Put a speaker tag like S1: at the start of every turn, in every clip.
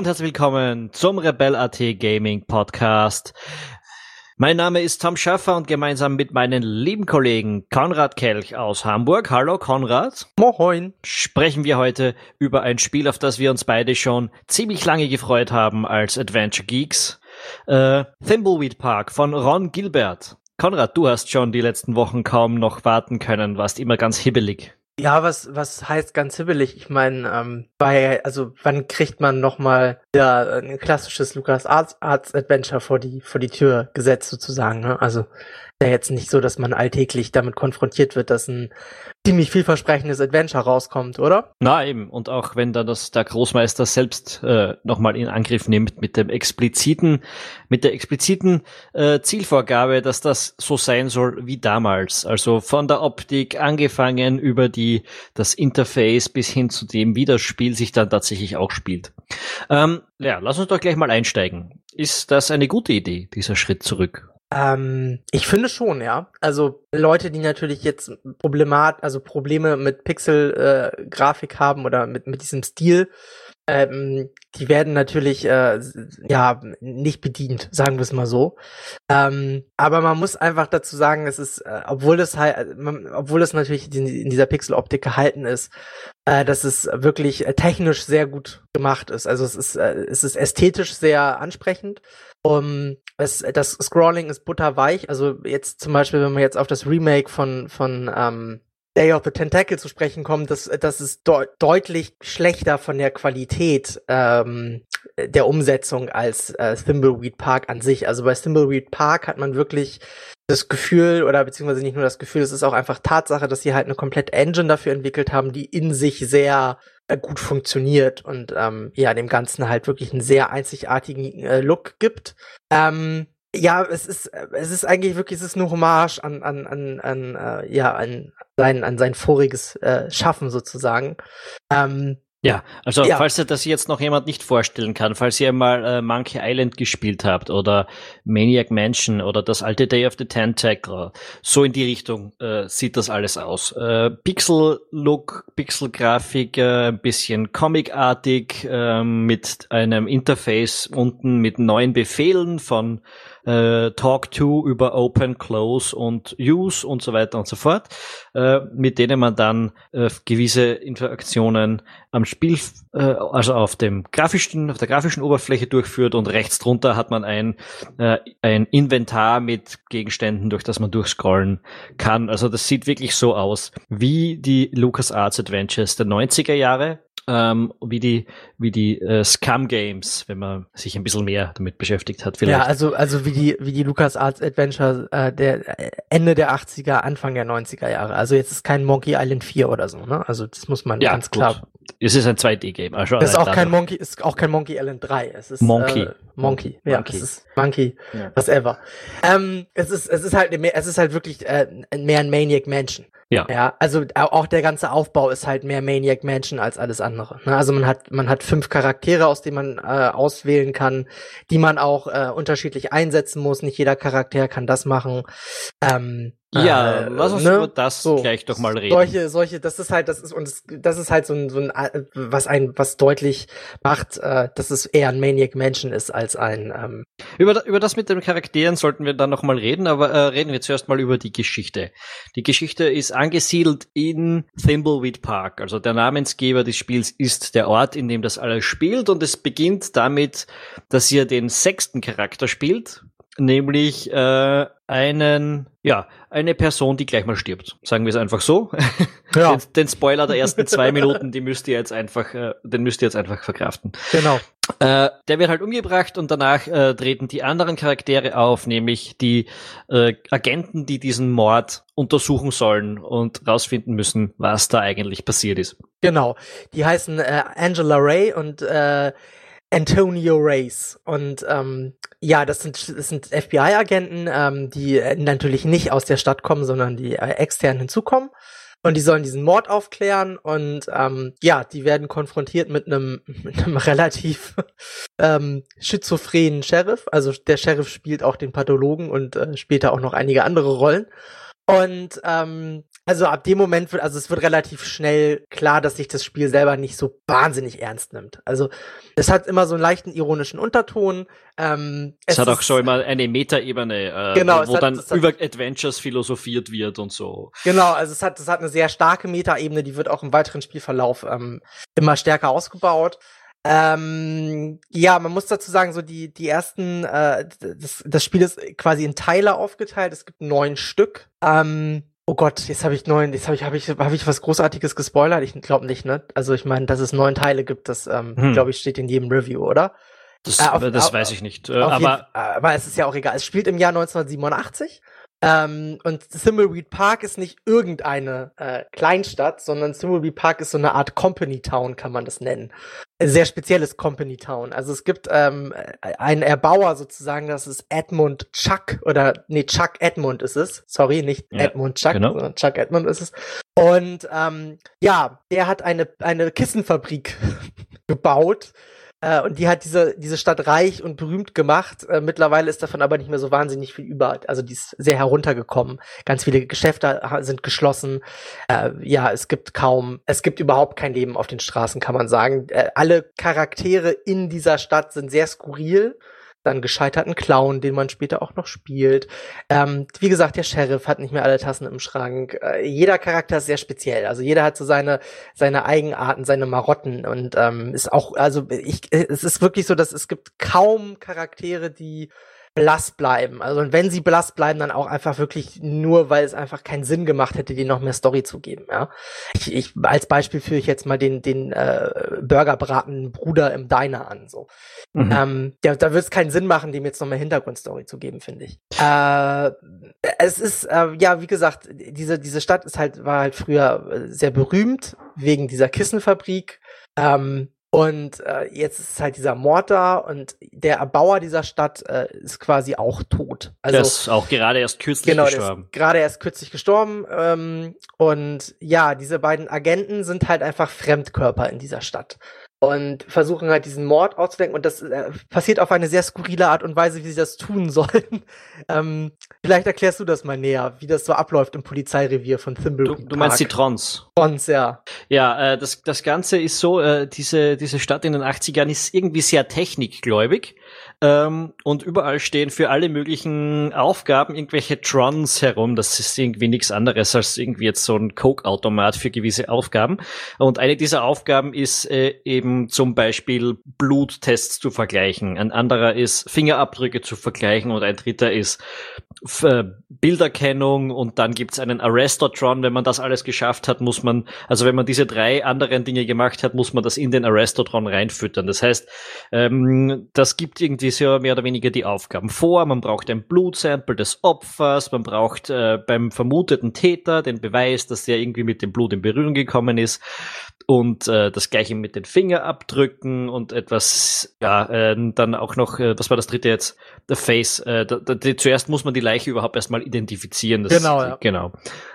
S1: Und herzlich willkommen zum Rebel.at Gaming Podcast. Mein Name ist Tom Schaffer und gemeinsam mit meinen lieben Kollegen Konrad Kelch aus Hamburg. Hallo Konrad.
S2: Moin.
S1: Sprechen wir heute über ein Spiel, auf das wir uns beide schon ziemlich lange gefreut haben als Adventure Geeks. Äh, Thimbleweed Park von Ron Gilbert. Konrad, du hast schon die letzten Wochen kaum noch warten können, warst immer ganz hibbelig.
S2: Ja, was, was heißt ganz hibbelig? Ich meine, ähm, bei, also wann kriegt man nochmal ja, ein klassisches Lucas Arts, Arts Adventure vor die, vor die Tür gesetzt sozusagen, ne? Also ja jetzt nicht so, dass man alltäglich damit konfrontiert wird, dass ein ziemlich vielversprechendes Adventure rauskommt, oder?
S1: Na eben, und auch wenn da das der Großmeister selbst äh, nochmal in Angriff nimmt mit dem expliziten, mit der expliziten äh, Zielvorgabe, dass das so sein soll wie damals. Also von der Optik angefangen über die das Interface bis hin zu dem, wie das Spiel sich dann tatsächlich auch spielt. Ähm, ja, lass uns doch gleich mal einsteigen. Ist das eine gute Idee, dieser Schritt zurück?
S2: Ähm, ich finde schon, ja. Also Leute, die natürlich jetzt Problemat, also Probleme mit Pixel-Grafik äh, haben oder mit, mit diesem Stil, ähm, die werden natürlich äh, ja nicht bedient, sagen wir es mal so. Ähm, aber man muss einfach dazu sagen, es ist, äh, obwohl es halt, man, obwohl es natürlich in, in dieser Pixel-Optik gehalten ist, äh, dass es wirklich äh, technisch sehr gut gemacht ist. Also es ist, äh, es ist ästhetisch sehr ansprechend. Um, es, das Scrolling ist butterweich. Also jetzt zum Beispiel, wenn man jetzt auf das Remake von, von ähm, Day of the Tentacle zu sprechen kommt, das, das ist de deutlich schlechter von der Qualität ähm, der Umsetzung als äh, Thimbleweed Park an sich. Also bei Thimbleweed Park hat man wirklich das Gefühl, oder beziehungsweise nicht nur das Gefühl, es ist auch einfach Tatsache, dass sie halt eine komplette Engine dafür entwickelt haben, die in sich sehr gut funktioniert und ähm, ja, dem Ganzen halt wirklich einen sehr einzigartigen äh, Look gibt. Ähm, ja, es ist, es ist eigentlich wirklich, es ist eine Hommage an, an, an, an äh, ja, an sein, an sein voriges äh, Schaffen sozusagen. Ähm,
S1: ja, also ja. falls ihr das jetzt noch jemand nicht vorstellen kann, falls ihr mal äh, Monkey Island gespielt habt oder Maniac Mansion oder das alte Day of the Tentacle, so in die Richtung äh, sieht das alles aus. Äh, Pixel-Look, Pixel-Grafik, äh, ein bisschen Comic-artig, äh, mit einem Interface unten mit neuen Befehlen von äh, Talk to über Open, Close und Use und so weiter und so fort, äh, mit denen man dann äh, gewisse Interaktionen am Spiel, äh, also auf dem grafischen, auf der grafischen Oberfläche durchführt und rechts drunter hat man ein, äh, ein Inventar mit Gegenständen, durch das man durchscrollen kann. Also das sieht wirklich so aus wie die LucasArts Adventures der 90er Jahre, ähm, wie die, wie die äh, Scum Games, wenn man sich ein bisschen mehr damit beschäftigt hat.
S2: Vielleicht. Ja, also, also wie die, wie die LucasArts Adventure äh, der äh, Ende der 80er, Anfang der 90er Jahre. Also jetzt ist kein Monkey Island 4 oder so, ne? Also das muss man ja, ganz klar.
S1: Es ist ein 2D-Game.
S2: Also es ist auch kein Monkey, ist auch kein Monkey Island 3. Es ist
S1: Monkey. Äh,
S2: Monkey. Ja, Monkey. es ist Monkey, ja. whatever. Ähm, es ist, es ist halt, es ist halt wirklich äh, mehr ein Maniac Mansion. Ja. Ja, also auch der ganze Aufbau ist halt mehr Maniac Mansion als alles andere. Ne? Also man hat man hat fünf Charaktere, aus denen man äh, auswählen kann, die man auch äh, unterschiedlich einsetzen muss. Nicht jeder Charakter kann das machen. Ähm,
S1: ja, äh, lass uns ne? über das so, gleich doch mal reden.
S2: Solche, solche, das ist halt, das ist, und das, das ist halt so ein, so ein, äh, was ein, was deutlich macht, äh, dass es eher ein Maniac Mansion ist als ein, ähm
S1: über, über das mit den Charakteren sollten wir dann noch mal reden, aber äh, reden wir zuerst mal über die Geschichte. Die Geschichte ist angesiedelt in Thimbleweed Park, also der Namensgeber des Spiels ist der Ort, in dem das alles spielt und es beginnt damit, dass ihr den sechsten Charakter spielt, nämlich äh, einen, ja, eine Person, die gleich mal stirbt. Sagen wir es einfach so. Ja. den, den Spoiler der ersten zwei Minuten, die müsst ihr jetzt einfach, äh, den müsst ihr jetzt einfach verkraften.
S2: Genau.
S1: Äh, der wird halt umgebracht und danach äh, treten die anderen Charaktere auf, nämlich die äh, Agenten, die diesen Mord untersuchen sollen und rausfinden müssen, was da eigentlich passiert ist.
S2: Genau. Die heißen äh, Angela Ray und äh, Antonio Reyes. Und ähm, ja, das sind, das sind FBI-Agenten, ähm, die äh, natürlich nicht aus der Stadt kommen, sondern die äh, extern hinzukommen. Und die sollen diesen Mord aufklären und ähm, ja, die werden konfrontiert mit einem, mit einem relativ ähm, schizophrenen Sheriff. Also der Sheriff spielt auch den Pathologen und äh, später auch noch einige andere Rollen. Und ähm, also ab dem Moment wird, also es wird relativ schnell klar, dass sich das Spiel selber nicht so wahnsinnig ernst nimmt. Also es hat immer so einen leichten ironischen Unterton. Ähm,
S1: es, es hat auch schon immer eine Metaebene, äh, genau, wo, hat, dann über Adventures philosophiert wird und so.
S2: Genau, also es hat, es hat eine sehr starke Metaebene, die wird auch im weiteren Spielverlauf ähm, immer stärker ausgebaut. Ähm, ja, man muss dazu sagen, so die die ersten, äh, das, das Spiel ist quasi in Teile aufgeteilt. Es gibt neun Stück. Ähm, oh Gott, jetzt habe ich neun, jetzt habe ich habe ich habe ich was Großartiges gespoilert. Ich glaube nicht, ne? Also ich meine, dass es neun Teile gibt, das ähm, hm. glaube ich steht in jedem Review, oder?
S1: Das, äh, auf, das auf, weiß ich nicht. Äh, aber jeden,
S2: aber es ist ja auch egal. Es spielt im Jahr 1987 ähm, und Thimbleweed Park ist nicht irgendeine äh, Kleinstadt, sondern Thimbleweed Park ist so eine Art Company Town, kann man das nennen. Ein sehr spezielles Company Town. Also es gibt ähm, einen Erbauer sozusagen, das ist Edmund Chuck oder nee, Chuck Edmund ist es. Sorry, nicht ja, Edmund Chuck, genau. sondern Chuck Edmund ist es. Und ähm, ja, der hat eine, eine Kissenfabrik gebaut äh, und die hat diese, diese Stadt reich und berühmt gemacht. Äh, mittlerweile ist davon aber nicht mehr so wahnsinnig viel über. Also die ist sehr heruntergekommen. Ganz viele Geschäfte sind geschlossen. Äh, ja, es gibt kaum, es gibt überhaupt kein Leben auf den Straßen, kann man sagen. Äh, alle Charaktere in dieser Stadt sind sehr skurril dann gescheiterten Clown, den man später auch noch spielt. Ähm, wie gesagt, der Sheriff hat nicht mehr alle Tassen im Schrank. Äh, jeder Charakter ist sehr speziell. Also jeder hat so seine seine Eigenarten, seine Marotten und ähm, ist auch also ich es ist wirklich so, dass es gibt kaum Charaktere, die blass bleiben. Also und wenn sie blass bleiben, dann auch einfach wirklich nur, weil es einfach keinen Sinn gemacht hätte, die noch mehr Story zu geben. Ja, ich, ich als Beispiel führe ich jetzt mal den den äh, Burgerbraten Bruder im Diner an. So, mhm. ähm, ja, da wird es keinen Sinn machen, dem jetzt noch mehr Hintergrundstory zu geben, finde ich. Äh, es ist äh, ja wie gesagt, diese diese Stadt ist halt war halt früher äh, sehr berühmt wegen dieser Kissenfabrik. Ähm, und äh, jetzt ist halt dieser Mord da und der Erbauer dieser Stadt äh, ist quasi auch tot.
S1: Also, der ist auch gerade erst kürzlich genau, gestorben.
S2: Gerade erst kürzlich gestorben. Ähm, und ja, diese beiden Agenten sind halt einfach Fremdkörper in dieser Stadt und versuchen halt diesen Mord auszudenken und das äh, passiert auf eine sehr skurrile Art und Weise, wie sie das tun sollen. ähm, vielleicht erklärst du das mal näher, wie das so abläuft im Polizeirevier von Thimbleweed
S1: Du, du meinst die Trons?
S2: Trons, ja.
S1: Ja, äh, das, das Ganze ist so, äh, diese, diese Stadt in den 80ern ist irgendwie sehr technikgläubig ähm, und überall stehen für alle möglichen Aufgaben irgendwelche Trons herum. Das ist irgendwie nichts anderes als irgendwie jetzt so ein Coke-Automat für gewisse Aufgaben. Und eine dieser Aufgaben ist äh, eben zum Beispiel Bluttests zu vergleichen. Ein anderer ist Fingerabdrücke zu vergleichen und ein dritter ist Bilderkennung und dann gibt's einen Arrestotron. Wenn man das alles geschafft hat, muss man, also wenn man diese drei anderen Dinge gemacht hat, muss man das in den Arrestotron reinfüttern. Das heißt, ähm, das gibt irgendwie ja mehr oder weniger die Aufgaben vor. Man braucht ein Blutsample des Opfers, man braucht äh, beim vermuteten Täter den Beweis, dass der irgendwie mit dem Blut in Berührung gekommen ist und äh, das gleiche mit den Fingerabdrücken und etwas, ja, äh, dann auch noch, äh, was war das dritte jetzt? The Face. Äh, da, da, zuerst muss man die Leiche überhaupt erstmal identifizieren. Das,
S2: genau, ja.
S1: Genau.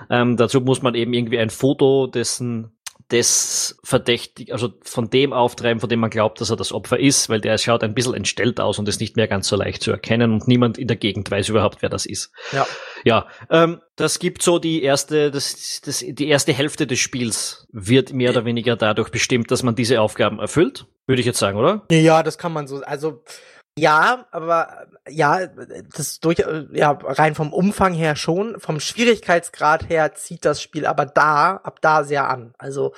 S1: Ähm, dazu muss man eben irgendwie ein Foto dessen des verdächtig, also von dem auftreiben, von dem man glaubt, dass er das Opfer ist, weil der schaut ein bisschen entstellt aus und ist nicht mehr ganz so leicht zu erkennen und niemand in der Gegend weiß überhaupt, wer das ist.
S2: Ja.
S1: Ja, ähm, das gibt so die erste, das, das, die erste Hälfte des Spiels wird mehr oder weniger dadurch bestimmt, dass man diese Aufgaben erfüllt, würde ich jetzt sagen, oder?
S2: Ja, das kann man so, also ja, aber ja, das durch ja rein vom Umfang her schon, vom Schwierigkeitsgrad her zieht das Spiel aber da ab da sehr an. Also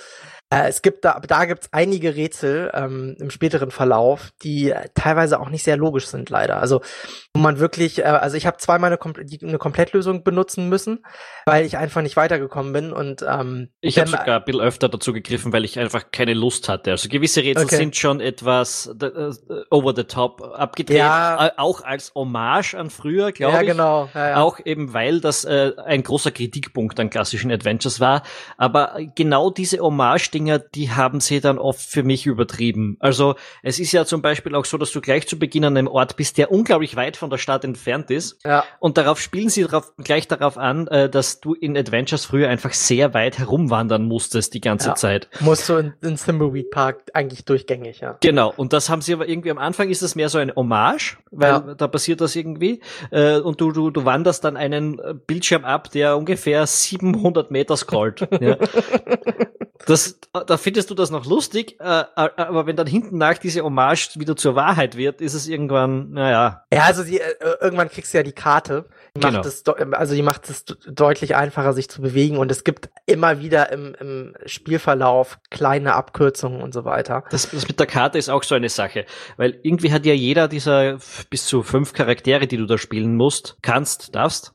S2: äh, es gibt da, da gibt's einige Rätsel ähm, im späteren Verlauf, die äh, teilweise auch nicht sehr logisch sind, leider. Also wo man wirklich, äh, also ich habe zweimal eine, Kom eine Komplettlösung benutzen müssen, weil ich einfach nicht weitergekommen bin und ähm,
S1: ich habe sogar ein bisschen öfter dazu gegriffen, weil ich einfach keine Lust hatte. Also gewisse Rätsel okay. sind schon etwas uh, over the top abgedreht, ja. auch als Hommage an früher, glaube ja,
S2: ich. Genau. Ja,
S1: genau. Auch eben, weil das äh, ein großer Kritikpunkt an klassischen Adventures war. Aber genau diese Hommage Dinger, die haben sie dann oft für mich übertrieben. Also es ist ja zum Beispiel auch so, dass du gleich zu Beginn an einem Ort bist, der unglaublich weit von der Stadt entfernt ist.
S2: Ja.
S1: Und darauf spielen sie drauf, gleich darauf an, äh, dass du in Adventures früher einfach sehr weit herumwandern musstest die ganze ja. Zeit.
S2: Musst du in, in Thimbleweed Park eigentlich durchgängig, ja.
S1: Genau. Und das haben sie aber irgendwie am Anfang ist es mehr so ein Hommage, weil ja. da passiert das irgendwie. Äh, und du, du, du wanderst dann einen Bildschirm ab, der ungefähr 700 Meter scrollt. ja. Das, da findest du das noch lustig, äh, äh, aber wenn dann hinten nach diese Hommage wieder zur Wahrheit wird, ist es irgendwann, naja.
S2: Ja, also die, äh, irgendwann kriegst du ja die Karte. Die genau. macht es, also die macht es deutlich einfacher, sich zu bewegen und es gibt immer wieder im, im Spielverlauf kleine Abkürzungen und so weiter.
S1: Das, das mit der Karte ist auch so eine Sache, weil irgendwie hat ja jeder dieser bis zu fünf Charaktere, die du da spielen musst, kannst, darfst,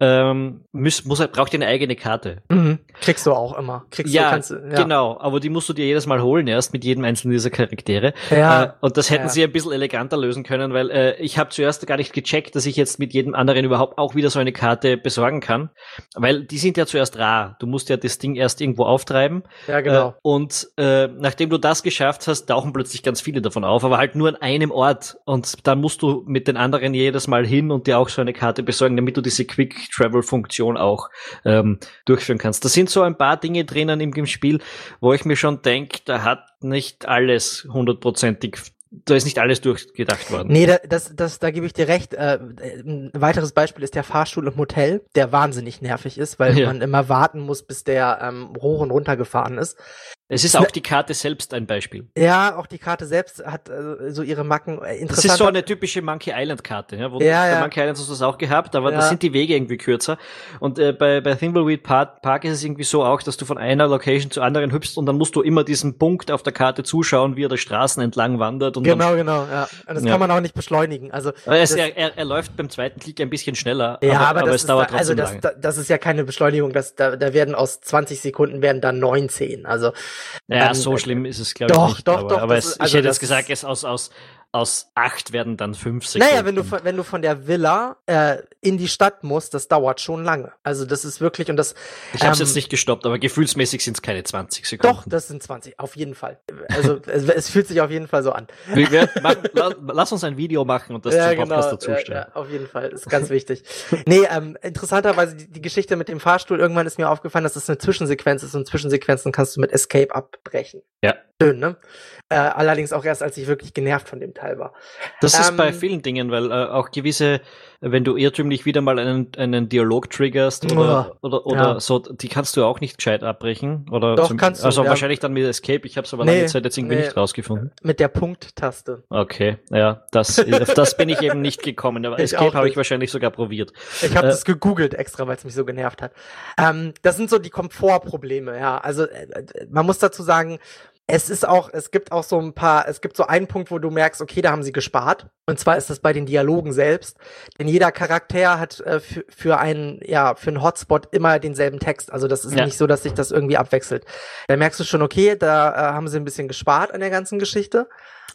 S1: ähm, muss, muss, braucht dir eine eigene Karte.
S2: Mhm. Kriegst du auch immer. Kriegst
S1: ja,
S2: du,
S1: kannst, ja, genau. Aber die musst du dir jedes Mal holen erst mit jedem einzelnen dieser Charaktere. Ja. Äh, und das hätten ja. sie ein bisschen eleganter lösen können, weil äh, ich habe zuerst gar nicht gecheckt, dass ich jetzt mit jedem anderen überhaupt auch wieder so eine Karte besorgen kann, weil die sind ja zuerst rar. Du musst ja das Ding erst irgendwo auftreiben.
S2: Ja, genau. Äh,
S1: und äh, nachdem du das geschafft hast, tauchen plötzlich ganz viele davon auf, aber halt nur an einem Ort. Und dann musst du mit den anderen jedes Mal hin und dir auch so eine Karte besorgen, damit du diese Quick Travel Funktion auch ähm, durchführen kannst. Da sind so ein paar Dinge drinnen im, im Spiel, wo ich mir schon denke, da hat nicht alles hundertprozentig da ist nicht alles durchgedacht worden.
S2: Nee, da, das, das, da gebe ich dir recht. Äh, ein weiteres Beispiel ist der Fahrstuhl im Hotel, der wahnsinnig nervig ist, weil ja. man immer warten muss, bis der ähm, hoch und runter gefahren ist.
S1: Es ist auch die Karte selbst ein Beispiel.
S2: Ja, auch die Karte selbst hat äh, so ihre Macken.
S1: Äh, das ist so eine typische Monkey Island Karte, ja, wo
S2: ja, ja.
S1: Monkey Island hast du das auch gehabt, aber ja. da sind die Wege irgendwie kürzer. Und äh, bei, bei Thimbleweed Park, Park ist es irgendwie so auch, dass du von einer Location zur anderen hüpfst und dann musst du immer diesen Punkt auf der Karte zuschauen, wie er der Straßen entlang wandert. Und
S2: genau,
S1: dann,
S2: genau, ja. Und das ja. kann man auch nicht beschleunigen. Also
S1: es, er, er, er läuft beim zweiten Klick ein bisschen schneller,
S2: ja, aber, aber, aber es dauert da, also trotzdem also das, das ist ja keine Beschleunigung, das, da, da werden aus 20 Sekunden werden dann 19. Also
S1: ja, dann, so schlimm ist es, glaube
S2: ich,
S1: nicht.
S2: Doch, aber, doch,
S1: aber es, also ich hätte jetzt gesagt, es aus, aus, aus acht werden dann fünf
S2: Sekunden. Naja, wenn du, wenn du von der Villa äh, in die Stadt musst, das dauert schon lange. Also das ist wirklich und das.
S1: Ich habe es ähm, jetzt nicht gestoppt, aber gefühlsmäßig sind es keine 20 Sekunden.
S2: Doch, das sind 20, auf jeden Fall. Also es, es, fühlt sich auf jeden Fall so an.
S1: Wir, machen, lass uns ein Video machen und das
S2: ja, zum Podcast genau, dazustellen. Ja, ja, auf jeden Fall, ist ganz wichtig. Nee, ähm, interessanterweise die, die Geschichte mit dem Fahrstuhl, irgendwann ist mir aufgefallen, dass das eine Zwischensequenz ist und Zwischensequenzen kannst du mit Escape abbrechen.
S1: Ja.
S2: Schön, ne? Äh, allerdings auch erst, als ich wirklich genervt von dem Teil war.
S1: Das ähm, ist bei ähm, vielen Dingen, weil äh, auch gewisse, wenn du irrtümlich wieder mal einen, einen Dialog triggerst oder, oh, oder, oder ja. so, die kannst du auch nicht gescheit abbrechen. Oder
S2: Doch, zum, kannst
S1: du. Also ja. wahrscheinlich dann mit Escape, ich habe es aber nee, lange Zeit jetzt irgendwie nee, nicht rausgefunden.
S2: Mit der Punkt-Taste.
S1: Okay, ja, das, auf das bin ich eben nicht gekommen. Aber Escape habe ich wahrscheinlich sogar probiert.
S2: Ich habe äh, das gegoogelt extra, weil es mich so genervt hat. Ähm, das sind so die Komfortprobleme, ja. Also äh, man muss dazu sagen, es ist auch, es gibt auch so ein paar, es gibt so einen Punkt, wo du merkst, okay, da haben sie gespart. Und zwar ist das bei den Dialogen selbst. Denn jeder Charakter hat äh, für, einen, ja, für einen Hotspot immer denselben Text. Also das ist ja. nicht so, dass sich das irgendwie abwechselt. Da merkst du schon, okay, da äh, haben sie ein bisschen gespart an der ganzen Geschichte.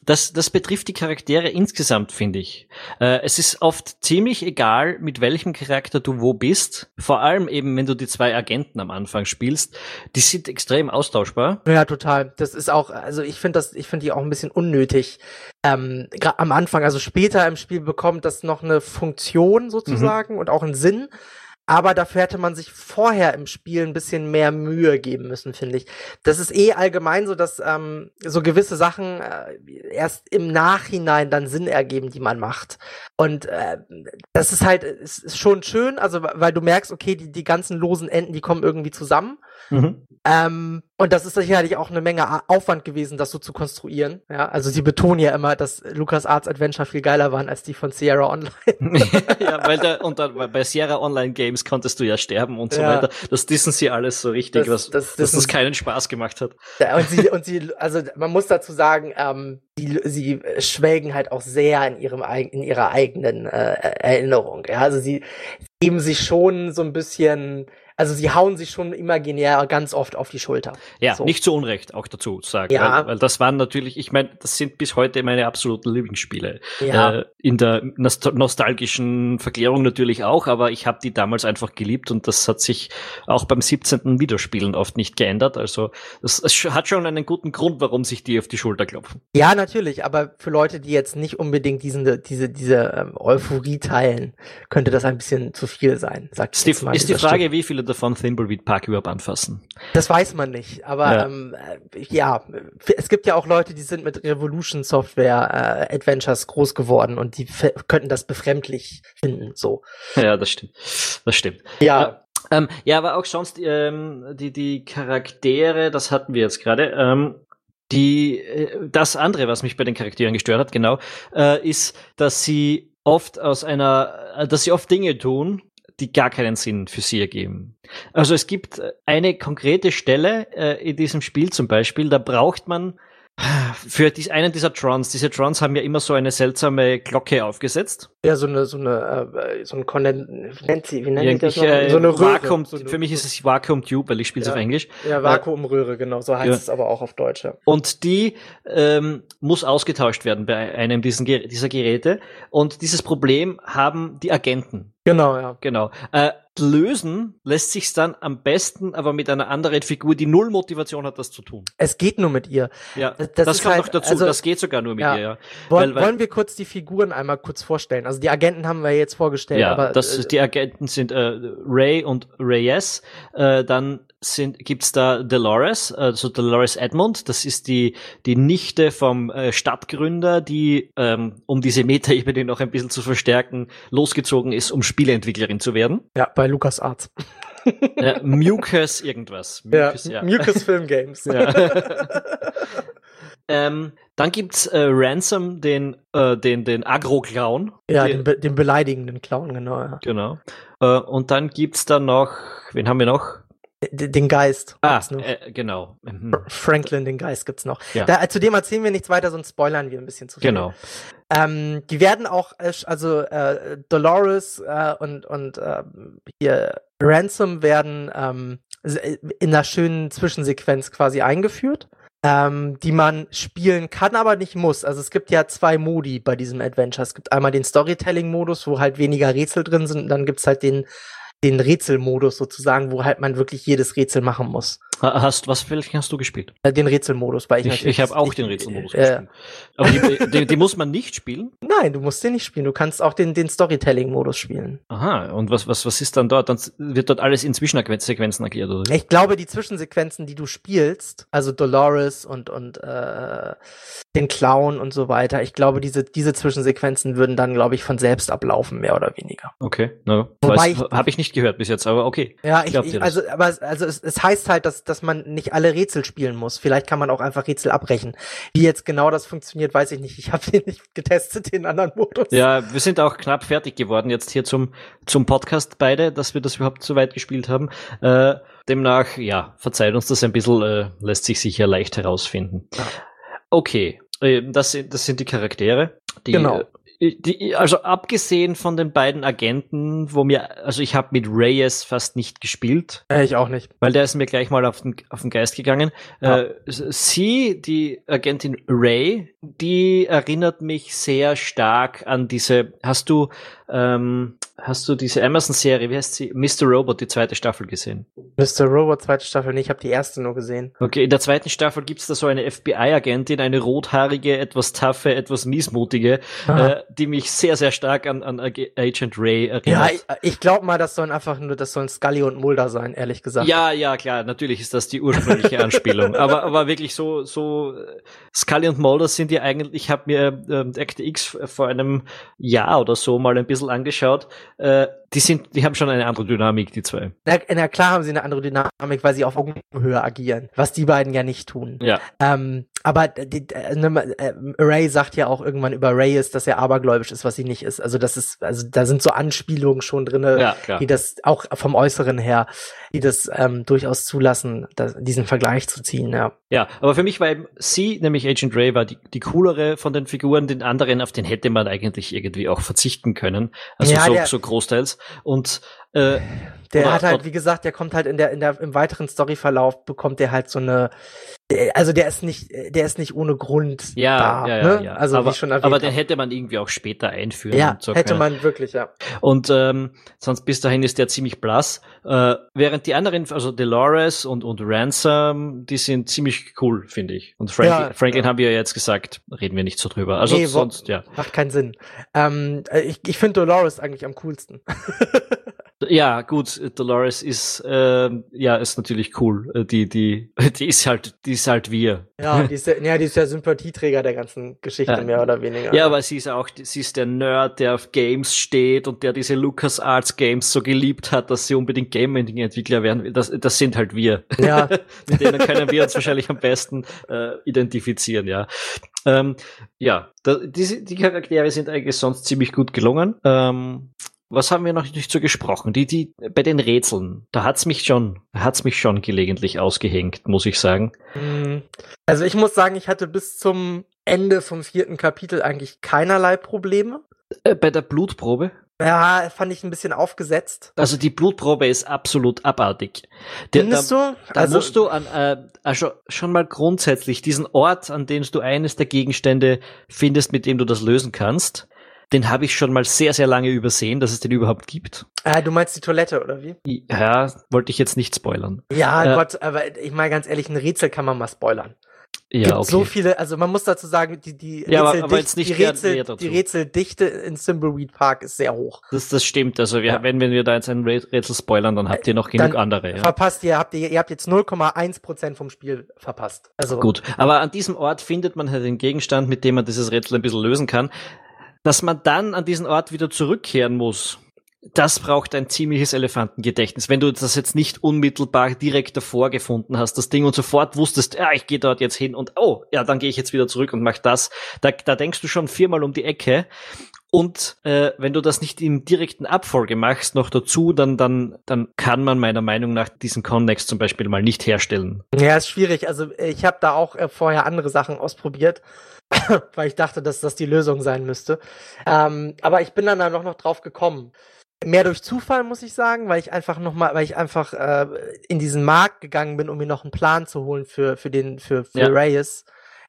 S1: Das, das betrifft die Charaktere insgesamt, finde ich. Äh, es ist oft ziemlich egal, mit welchem Charakter du wo bist. Vor allem eben, wenn du die zwei Agenten am Anfang spielst. Die sind extrem austauschbar.
S2: Ja, total. Das ist auch, also ich finde das, ich finde die auch ein bisschen unnötig. Ähm, am Anfang, also später im Spiel bekommt das noch eine Funktion sozusagen mhm. und auch einen Sinn aber dafür hätte man sich vorher im Spiel ein bisschen mehr Mühe geben müssen, finde ich. Das ist eh allgemein so, dass ähm, so gewisse Sachen äh, erst im Nachhinein dann Sinn ergeben, die man macht. Und äh, das ist halt, ist, ist schon schön, also weil du merkst, okay, die, die ganzen losen Enden, die kommen irgendwie zusammen. Mhm. Ähm, und das ist sicherlich auch eine Menge Aufwand gewesen, das so zu konstruieren. Ja, also sie betonen ja immer, dass Lucas Arts Adventure viel geiler waren als die von Sierra Online.
S1: ja, weil da, und dann, bei Sierra Online Games konntest du ja sterben und so ja. weiter. Das dissen sie alles so richtig, das, was, das, dass das keinen Spaß gemacht hat.
S2: Und sie, und sie, also man muss dazu sagen, ähm, die, sie schwelgen halt auch sehr in ihrem in ihrer eigenen äh, Erinnerung. Ja, also sie geben sich schon so ein bisschen also sie hauen sich schon imaginär ganz oft auf die Schulter.
S1: Ja, so. nicht zu Unrecht auch dazu sagen. Ja. Weil, weil das waren natürlich, ich meine, das sind bis heute meine absoluten Lieblingsspiele. Ja. Äh, in der nostalgischen Verklärung natürlich auch, aber ich habe die damals einfach geliebt und das hat sich auch beim 17. Wiederspielen oft nicht geändert. Also es, es hat schon einen guten Grund, warum sich die auf die Schulter klopfen.
S2: Ja, natürlich, aber für Leute, die jetzt nicht unbedingt diesen, diese, diese ähm, Euphorie teilen, könnte das ein bisschen zu viel sein.
S1: Sagt ist die, ist die Frage, Stück. wie viele davon Thimbleweed Park überhaupt anfassen?
S2: Das weiß man nicht, aber ja. Ähm, äh, ja, es gibt ja auch Leute, die sind mit Revolution Software äh, Adventures groß geworden und die könnten das befremdlich finden, so.
S1: Ja, das stimmt. Das stimmt.
S2: Ja.
S1: Ähm, ja, aber auch sonst ähm, die, die Charaktere, das hatten wir jetzt gerade. Ähm, die, äh, das andere, was mich bei den Charakteren gestört hat, genau, äh, ist, dass sie oft aus einer, äh, dass sie oft Dinge tun, die gar keinen Sinn für sie ergeben. Also es gibt eine konkrete Stelle äh, in diesem Spiel zum Beispiel, da braucht man für dies, einen dieser Trons, diese Trons haben ja immer so eine seltsame Glocke aufgesetzt.
S2: Ja, so eine, so eine, äh, so ein Kondens, wie nennt sie, wie
S1: nennt ja, ich, äh, so eine Röhre. Vakuum, so eine, für mich ist es Vacuum Tube, weil ich spiele es
S2: ja,
S1: auf Englisch.
S2: Ja, Vakuumröhre, genau, so heißt ja. es aber auch auf Deutsch.
S1: Und die ähm, muss ausgetauscht werden bei einem diesen, dieser Geräte. Und dieses Problem haben die Agenten.
S2: Genau, ja.
S1: Genau. Äh, lösen lässt sich dann am besten, aber mit einer anderen Figur, die null Motivation hat, das zu tun.
S2: Es geht nur mit ihr.
S1: Ja, das, das kommt halt, noch dazu. Also, das geht sogar nur mit
S2: ja.
S1: ihr. Ja.
S2: Wollen, weil, weil, wollen wir kurz die Figuren einmal kurz vorstellen? Also die Agenten haben wir jetzt vorgestellt.
S1: Ja,
S2: aber,
S1: das,
S2: äh,
S1: die Agenten sind äh, Ray und Reyes. Äh, dann sind, gibt's da Dolores, also Dolores Edmund. Das ist die die Nichte vom äh, Stadtgründer, die ähm, um diese Metaebene noch ein bisschen zu verstärken losgezogen ist, um Spieleentwicklerin zu werden.
S2: Ja, bei Lukas Arts.
S1: Ja, Mucus irgendwas. Mucus,
S2: ja, ja. Mucus Film Games.
S1: Ja. ähm, dann gibt's äh, Ransom, den, äh, den, den Agro-Clown.
S2: Ja, den, den, den, beleidigenden Clown, genau. Ja.
S1: Genau. Äh, und dann gibt's da noch, wen haben wir noch?
S2: Den Geist.
S1: Ah, äh, genau.
S2: Mhm. Franklin, den Geist gibt's noch. Ja. Da, zu dem erzählen wir nichts weiter, sonst spoilern wir ein bisschen zu
S1: viel. Genau.
S2: Ähm, die werden auch, äh, also äh, Dolores äh, und, und äh, hier Ransom werden ähm, in einer schönen Zwischensequenz quasi eingeführt, ähm, die man spielen kann, aber nicht muss. Also es gibt ja zwei Modi bei diesem Adventure. Es gibt einmal den Storytelling-Modus, wo halt weniger Rätsel drin sind, und dann gibt's halt den den Rätselmodus sozusagen, wo halt man wirklich jedes Rätsel machen muss.
S1: Hast was welchen hast du gespielt?
S2: Äh, den Rätselmodus, weil ich
S1: ich, ich habe auch ich, den Rätselmodus äh, gespielt. Aber die, die, die, muss man nicht spielen?
S2: Nein, du musst den nicht spielen. Du kannst auch den den Storytelling-Modus spielen.
S1: Aha. Und was was was ist dann dort? Dann wird dort alles in Zwischensequenzen erklärt oder?
S2: Ich glaube, die Zwischensequenzen, die du spielst, also Dolores und und äh, den Clown und so weiter. Ich glaube, diese diese Zwischensequenzen würden dann, glaube ich, von selbst ablaufen, mehr oder weniger.
S1: Okay. No. Wobei habe ich nicht gehört bis jetzt, aber okay.
S2: Ja, ich, ich also, aber also es, es heißt halt, dass, dass man nicht alle Rätsel spielen muss. Vielleicht kann man auch einfach Rätsel abbrechen. Wie jetzt genau das funktioniert, weiß ich nicht. Ich habe den nicht getestet, den anderen Modus.
S1: Ja, wir sind auch knapp fertig geworden jetzt hier zum, zum Podcast beide, dass wir das überhaupt so weit gespielt haben. Äh, demnach, ja, verzeiht uns das ein bisschen, äh, lässt sich sicher leicht herausfinden. Okay, äh, das, sind, das sind die Charaktere. Die,
S2: genau.
S1: Die, also abgesehen von den beiden Agenten, wo mir, also ich habe mit Reyes fast nicht gespielt.
S2: Äh, ich auch nicht.
S1: Weil der ist mir gleich mal auf den, auf den Geist gegangen. Ja. Äh, sie, die Agentin Ray, die erinnert mich sehr stark an diese, hast du ähm, hast du diese Amazon-Serie, wie heißt sie? Mr. Robot, die zweite Staffel gesehen?
S2: Mr. Robot, zweite Staffel, nee, ich habe die erste nur gesehen.
S1: Okay, in der zweiten Staffel gibt's da so eine FBI-Agentin, eine rothaarige, etwas taffe, etwas miesmutige, äh, die mich sehr, sehr stark an, an Agent Ray erinnert. Ja,
S2: ich, ich glaube mal, das sollen einfach nur, das sollen Scully und Mulder sein, ehrlich gesagt.
S1: Ja, ja, klar, natürlich ist das die ursprüngliche Anspielung. aber, aber wirklich so, so, Scully und Mulder sind ja eigentlich, ich habe mir ähm, Act X vor einem Jahr oder so mal ein bisschen bisschen angeschaut. Äh, die sind, die haben schon eine andere Dynamik, die zwei.
S2: Na, na, klar haben sie eine andere Dynamik, weil sie auf Augenhöhe agieren, was die beiden ja nicht tun.
S1: Ja.
S2: Ähm, aber die, äh, ne, äh, Ray sagt ja auch irgendwann über Reyes, dass er abergläubisch ist, was sie nicht ist. Also das ist, also da sind so Anspielungen schon drinne,
S1: ja,
S2: die das auch vom Äußeren her, die das ähm, durchaus zulassen, das, diesen Vergleich zu ziehen. Ja.
S1: Ja, aber für mich war sie, nämlich Agent Ray, war die, die coolere von den Figuren. Den anderen, auf den hätte man eigentlich irgendwie auch verzichten können. Also ja, so, der, so großteils. Und äh,
S2: der hat halt, wie gesagt, der kommt halt in der, in der, im weiteren Storyverlauf bekommt der halt so eine, also der ist nicht, der ist nicht ohne Grund
S1: ja,
S2: da.
S1: Ja,
S2: ja,
S1: ne? ja.
S2: Also
S1: aber,
S2: wie schon erwähnt.
S1: Aber den hätte man irgendwie auch später einführen.
S2: Ja, so hätte man wirklich, ja.
S1: Und ähm, sonst bis dahin ist der ziemlich blass. Äh, während die anderen, also Dolores und und Ransom, die sind ziemlich cool, finde ich. Und Franklin, ja, Franklin ja. haben wir ja jetzt gesagt, reden wir nicht so drüber. Also nee, sonst, ja.
S2: Macht keinen Sinn. Ähm, ich ich finde Dolores eigentlich am coolsten.
S1: Ja, gut, Dolores ist äh, ja ist natürlich cool. Äh, die die die ist halt die ist halt wir.
S2: Ja, die ist ja, ja, die ist ja Sympathieträger der ganzen Geschichte
S1: Ja.
S2: mehr oder weniger.
S1: Ja, aber sie ist auch sie ist der Nerd, der auf Games steht und der diese LucasArts Games so geliebt hat, dass sie unbedingt Game Entwickler werden. will. Das das sind halt wir.
S2: ja.
S1: Mit denen können wir uns wahrscheinlich am besten äh, identifizieren, ja. Ähm, ja, da, diese, die Charaktere sind eigentlich sonst ziemlich gut gelungen. Ähm, was haben wir noch nicht so gesprochen? Die, die, bei den Rätseln, da hat's mich schon, hat's mich schon gelegentlich ausgehängt, muss ich sagen.
S2: Mm. Also ich muss sagen, ich hatte bis zum Ende vom vierten Kapitel eigentlich keinerlei Probleme.
S1: Äh, bei der Blutprobe,
S2: Ja, fand ich ein bisschen aufgesetzt.
S1: also die Blutprobe ist absolut abartig. Der, da,
S2: Findest du?
S1: da musst du an, äh, also schon mal grundsätzlich diesen Ort, an dem du eines der Gegenstände findest, mit dem du das lösen kannst, den habe ich schon mal sehr, sehr lange übersehen, dass es den überhaupt gibt.
S2: Ah, du meinst die Toilette, oder wie?
S1: Ja, wollte ich jetzt nicht spoilern.
S2: Ja,
S1: Äh,
S2: Gott, aber ich meine ganz ehrlich, ein Rätsel kann man mal spoilern.
S1: Ja,
S2: gibt
S1: okay.
S2: so viele, also man muss dazu sagen, die, die,
S1: Ja, aber-
S2: Rätseldicht-
S1: aber jetzt nicht
S2: die, Rätsel, die Rätseldichte in Thimbleweed Park ist sehr hoch.
S1: das, das stimmt. Also wir,
S2: Ja.
S1: wenn, wenn wir da jetzt ein Rä- Rätsel spoilern, dann habt ihr noch genug
S2: Dann
S1: andere. Ja.
S2: Verpasst ihr, habt ihr, ihr habt jetzt 0,1 Prozent vom Spiel verpasst. Also
S1: Gut. Aber an diesem Ort findet man halt den Gegenstand, mit dem man dieses Rätsel ein bisschen lösen kann. Dass man dann an diesen Ort wieder zurückkehren muss, das braucht ein ziemliches Elefantengedächtnis. Wenn du das jetzt nicht unmittelbar direkt davor gefunden hast, das Ding und sofort wusstest, ja, ich gehe dort jetzt hin und oh, ja, dann gehe ich jetzt wieder zurück und mach das, da, da denkst du schon viermal um die Ecke. Und äh, wenn du das nicht im direkten Abfolge machst, noch dazu, dann, dann, dann kann man meiner Meinung nach diesen Connex zum Beispiel mal nicht herstellen.
S2: Ja, ist schwierig. Also ich habe da auch äh, vorher andere Sachen ausprobiert, weil ich dachte, dass das die Lösung sein müsste. Ähm, aber ich bin dann da noch, noch drauf gekommen. Mehr durch Zufall, muss ich sagen, weil ich einfach noch mal, weil ich einfach äh, in diesen Markt gegangen bin, um mir noch einen Plan zu holen für, für den, für, für
S1: Ja.
S2: Reyes.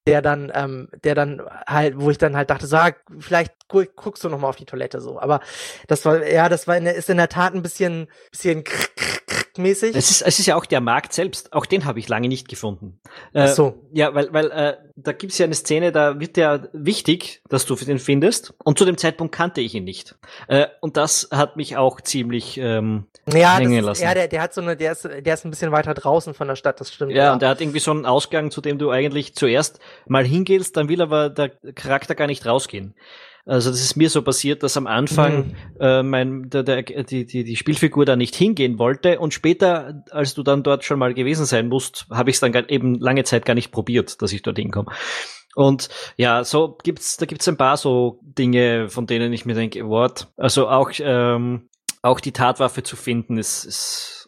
S2: Der dann, ähm, der dann halt, wo ich dann halt dachte, so, ah, vielleicht gu guckst du noch mal auf die Toilette so. Aber das war, ja, das war in der, ist in der Tat ein bisschen, bisschen krr, krr, krr mäßig.
S1: Es ist, es ist ja auch der Markt selbst. Auch den habe ich lange nicht gefunden. Äh,
S2: Ach so.
S1: Ja, weil, weil äh, da gibt's ja eine Szene, da wird ja wichtig, dass du den findest. Und zu dem Zeitpunkt kannte ich ihn nicht. Äh, und das hat mich auch ziemlich. Ähm,
S2: Ja,
S1: hängen
S2: ist,
S1: lassen.
S2: ja der, der hat so eine, der ist, der ist ein bisschen weiter draußen von der Stadt, das stimmt.
S1: ja, und er hat irgendwie so einen Ausgang, zu dem du eigentlich zuerst mal hingehst, dann will aber der Charakter gar nicht rausgehen. Also das ist mir so passiert, dass am Anfang
S2: Mhm.
S1: äh, mein, der, der, die, die, die Spielfigur da nicht hingehen wollte und später, als du dann dort schon mal gewesen sein musst, habe ich es dann gar, eben lange Zeit gar nicht probiert, dass ich dort hinkomme. Und ja, so gibt's, da gibt's ein paar so Dinge, von denen ich mir denke, what? Also auch, ähm, auch die Tatwaffe zu finden ist, ist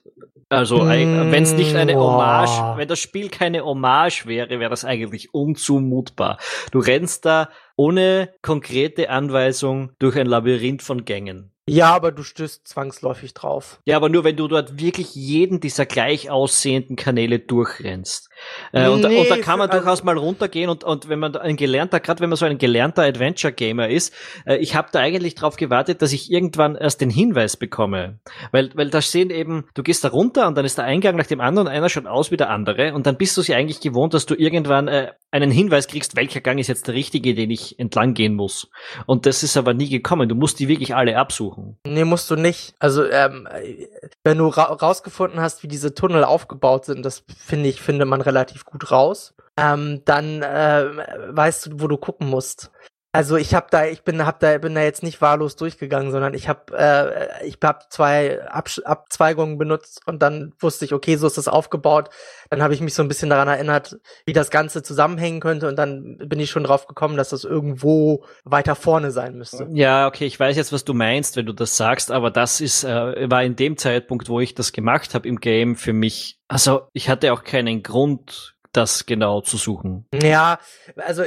S1: also
S2: Mm,
S1: wenn es nicht eine
S2: boah.
S1: Hommage, wenn das Spiel keine Hommage wäre, wäre das eigentlich unzumutbar. Du rennst da ohne konkrete Anweisung durch ein Labyrinth von Gängen.
S2: Ja, aber du stößt zwangsläufig drauf.
S1: Ja, aber nur wenn du dort wirklich jeden dieser gleich aussehenden Kanäle durchrennst. Äh, und, da-
S2: Nee,
S1: und da kann man
S2: also-
S1: durchaus mal runtergehen und, und wenn man ein gelernter, gerade wenn man so ein gelernter Adventure-Gamer ist, äh, ich habe da eigentlich drauf gewartet, dass ich irgendwann erst den Hinweis bekomme. Weil, weil da stehen eben, du gehst da runter und dann ist der Eingang nach dem anderen, einer schaut aus wie der andere und dann bist du sie eigentlich gewohnt, dass du irgendwann äh, einen Hinweis kriegst, welcher Gang ist jetzt der richtige, den ich entlang gehen muss. Und das ist aber nie gekommen. Du musst die wirklich alle absuchen.
S2: Nee, musst du nicht. Also, ähm, äh, wenn du ra rausgefunden hast, wie diese Tunnel aufgebaut sind, das finde ich, finde man relativ gut raus, ähm, dann äh, weißt du, wo du gucken musst. Also ich habe da, ich bin, hab da, bin da jetzt nicht wahllos durchgegangen, sondern ich habe, äh, ich habe zwei Absch Abzweigungen benutzt und dann wusste ich, okay, so ist das aufgebaut. Dann habe ich mich so ein bisschen daran erinnert, wie das Ganze zusammenhängen könnte und dann bin ich schon drauf gekommen, dass das irgendwo weiter vorne sein müsste.
S1: Ja, okay, ich weiß jetzt, was du meinst, wenn du das sagst, aber das ist äh, war in dem Zeitpunkt, wo ich das gemacht habe im Game für mich. Also ich hatte auch keinen Grund, das genau zu suchen.
S2: Ja, also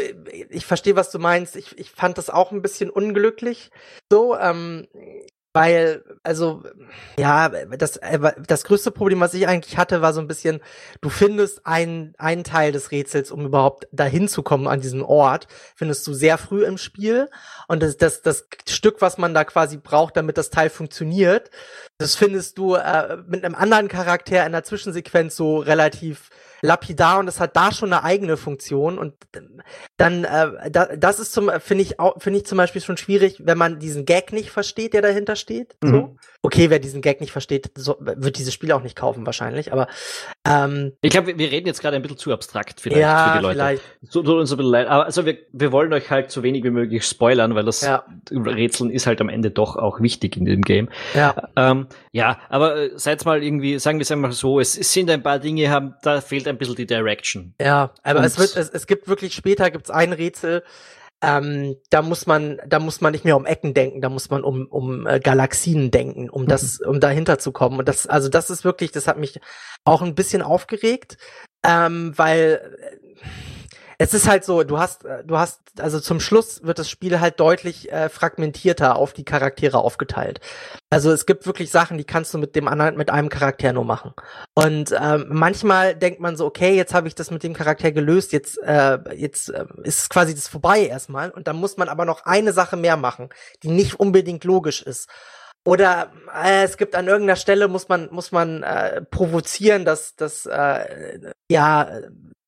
S2: ich, verstehe, was du meinst. Ich, ich fand das auch ein bisschen unglücklich. So, ähm, weil, also, ja, das, äh, das größte Problem, was ich eigentlich hatte, war so ein bisschen, du findest einen, einen Teil des Rätsels, um überhaupt dahin zu kommen an diesem Ort, findest du sehr früh im Spiel. Und das, das, das Stück, was man da quasi braucht, damit das Teil funktioniert, das findest du äh, mit einem anderen Charakter in der Zwischensequenz so relativ lapidar und es hat da schon eine eigene Funktion und dann äh, da, das ist zum finde ich finde ich zum Beispiel schon schwierig, wenn man diesen Gag nicht versteht, der dahinter steht. Mhm. So. Okay, wer diesen Gag nicht versteht, so, wird dieses Spiel auch nicht kaufen wahrscheinlich. Aber ähm,
S1: ich glaube, wir reden jetzt gerade ein bisschen zu abstrakt vielleicht
S2: ja,
S1: für die Leute.
S2: Vielleicht.
S1: So, tut uns ein bisschen leid. Aber also wir, wir wollen euch halt so wenig wie möglich spoilern, weil das ja. Rätseln ist halt am Ende doch auch wichtig in dem Game.
S2: Ja.
S1: Ähm, ja, aber äh, seid mal irgendwie, sagen wir es einmal so, es, es sind ein paar Dinge, haben, da fehlt ein bisschen die Direction.
S2: Ja, aber Und es wird, es, es gibt wirklich später gibt's ein Rätsel, ähm, da muss man, da muss man nicht mehr um Ecken denken, da muss man um, um äh, Galaxien denken, um das, mhm. um dahinter zu kommen. Und das, also das ist wirklich, das hat mich auch ein bisschen aufgeregt, ähm, weil es ist halt so, du hast, äh, du hast, also zum Schluss wird das Spiel halt deutlich äh, fragmentierter auf die Charaktere aufgeteilt. Also es gibt wirklich Sachen, die kannst du mit dem anderen, mit einem Charakter nur machen. Und ähm, manchmal denkt man so, okay, jetzt habe ich das mit dem Charakter gelöst, jetzt, äh, jetzt äh, ist quasi das vorbei erstmal. Und dann muss man aber noch eine Sache mehr machen, die nicht unbedingt logisch ist. Oder äh, es gibt an irgendeiner Stelle muss man muss man äh, provozieren, dass dass äh, ja